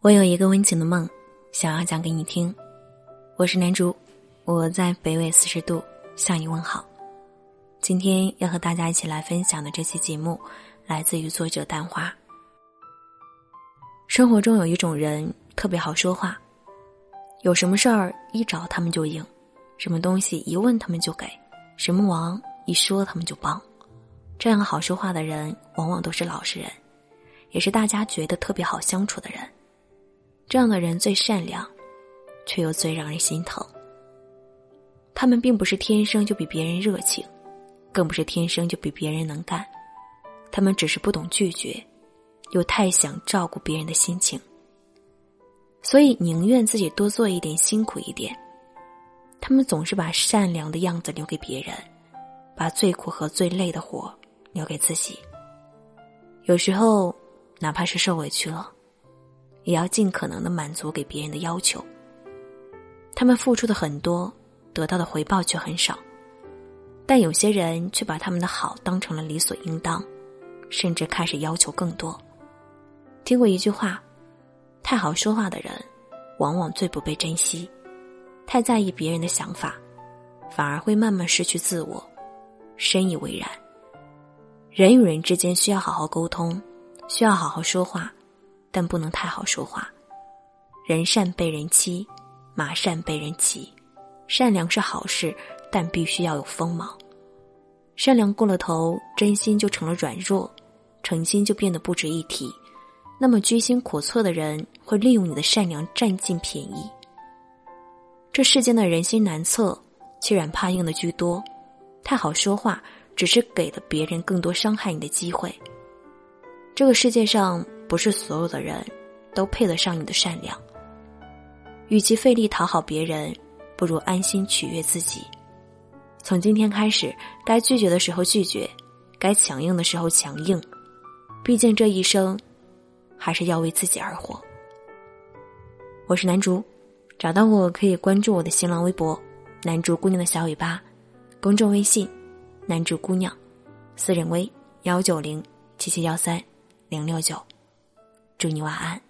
我有一个温情的梦，想要讲给你听。我是南竹，我在北纬四十度向你问好。今天要和大家一起来分享的这期节目，来自于作者丹花。生活中有一种人特别好说话，有什么事儿一找他们就应，什么东西一问他们就给，什么忙一说他们就帮。这样好说话的人，往往都是老实人，也是大家觉得特别好相处的人。这样的人最善良，却又最让人心疼。他们并不是天生就比别人热情，更不是天生就比别人能干，他们只是不懂拒绝，又太想照顾别人的心情，所以宁愿自己多做一点，辛苦一点。他们总是把善良的样子留给别人，把最苦和最累的活留给自己。有时候，哪怕是受委屈了。也要尽可能的满足给别人的要求。他们付出的很多，得到的回报却很少，但有些人却把他们的好当成了理所应当，甚至开始要求更多。听过一句话：太好说话的人，往往最不被珍惜；太在意别人的想法，反而会慢慢失去自我。深以为然。人与人之间需要好好沟通，需要好好说话。但不能太好说话，人善被人欺，马善被人骑。善良是好事，但必须要有锋芒。善良过了头，真心就成了软弱，诚心就变得不值一提。那么居心叵测的人会利用你的善良占尽便宜。这世间的人心难测，欺软怕硬的居多。太好说话，只是给了别人更多伤害你的机会。这个世界上。不是所有的人都配得上你的善良。与其费力讨好别人，不如安心取悦自己。从今天开始，该拒绝的时候拒绝，该强硬的时候强硬。毕竟这一生，还是要为自己而活。我是南竹，找到我可以关注我的新浪微博“南竹姑娘的小尾巴”，公众微信“南竹姑娘”，私人微幺九零七七幺三零六九。祝你晚安。